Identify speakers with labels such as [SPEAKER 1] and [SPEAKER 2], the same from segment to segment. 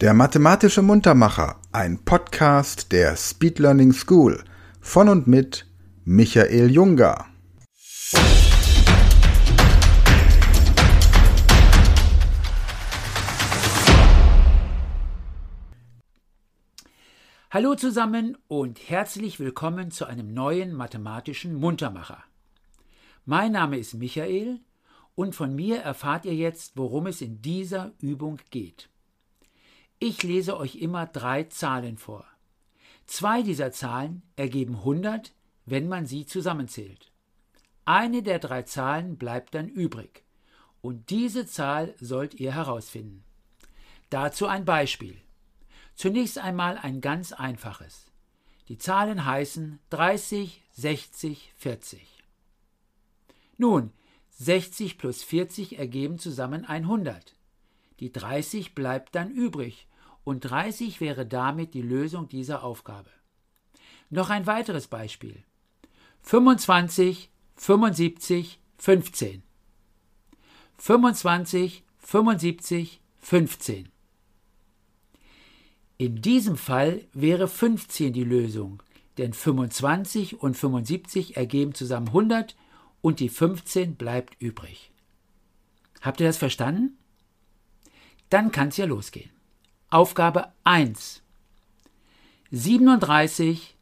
[SPEAKER 1] Der mathematische Muntermacher, ein Podcast der Speed Learning School von und mit Michael Junger.
[SPEAKER 2] Hallo zusammen und herzlich willkommen zu einem neuen mathematischen Muntermacher. Mein Name ist Michael und von mir erfahrt ihr jetzt, worum es in dieser Übung geht. Ich lese euch immer drei Zahlen vor. Zwei dieser Zahlen ergeben 100, wenn man sie zusammenzählt. Eine der drei Zahlen bleibt dann übrig. Und diese Zahl sollt ihr herausfinden. Dazu ein Beispiel. Zunächst einmal ein ganz einfaches. Die Zahlen heißen 30, 60, 40. Nun, 60 plus 40 ergeben zusammen 100. Die 30 bleibt dann übrig und 30 wäre damit die Lösung dieser Aufgabe. Noch ein weiteres Beispiel. 25, 75, 15. 25, 75, 15. In diesem Fall wäre 15 die Lösung, denn 25 und 75 ergeben zusammen 100 und die 15 bleibt übrig. Habt ihr das verstanden? Dann kann es ja losgehen. Aufgabe 1. 37,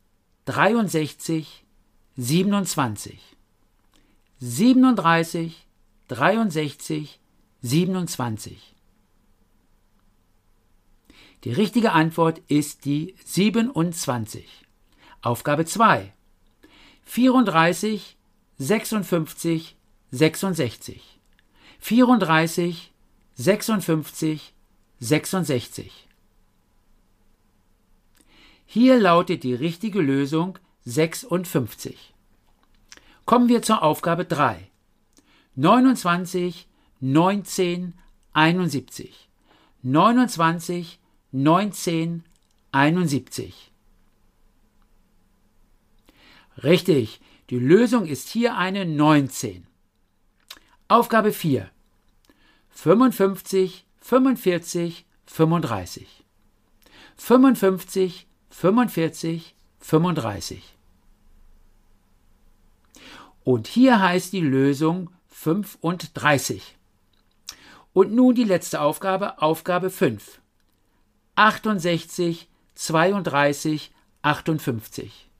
[SPEAKER 2] 63, 27. 37, 63, 27. Die richtige Antwort ist die 27. Aufgabe 2. 34, 56, 66. 34, 56, 66. Hier lautet die richtige Lösung 56. Kommen wir zur Aufgabe 3. 29, 19, 71. 29, 19, 71. Richtig, die Lösung ist hier eine 19. Aufgabe 4. 55, 45, 35. 55, 45, 35. Und hier heißt die Lösung 35. Und nun die letzte Aufgabe, Aufgabe 5. 68, 32, 58.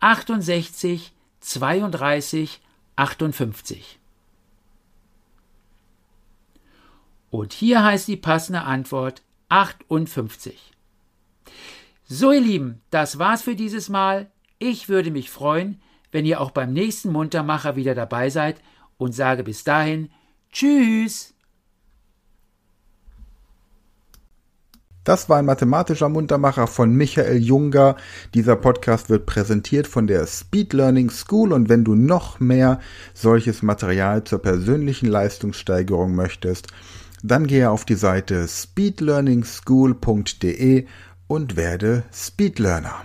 [SPEAKER 2] 68, 32, 58. Und hier heißt die passende Antwort 58. So ihr Lieben, das war's für dieses Mal. Ich würde mich freuen, wenn ihr auch beim nächsten Muntermacher wieder dabei seid und sage bis dahin Tschüss.
[SPEAKER 1] Das war ein mathematischer Muntermacher von Michael Junger. Dieser Podcast wird präsentiert von der Speed Learning School und wenn du noch mehr solches Material zur persönlichen Leistungssteigerung möchtest, dann gehe auf die Seite speedlearningschool.de und werde Speedlearner.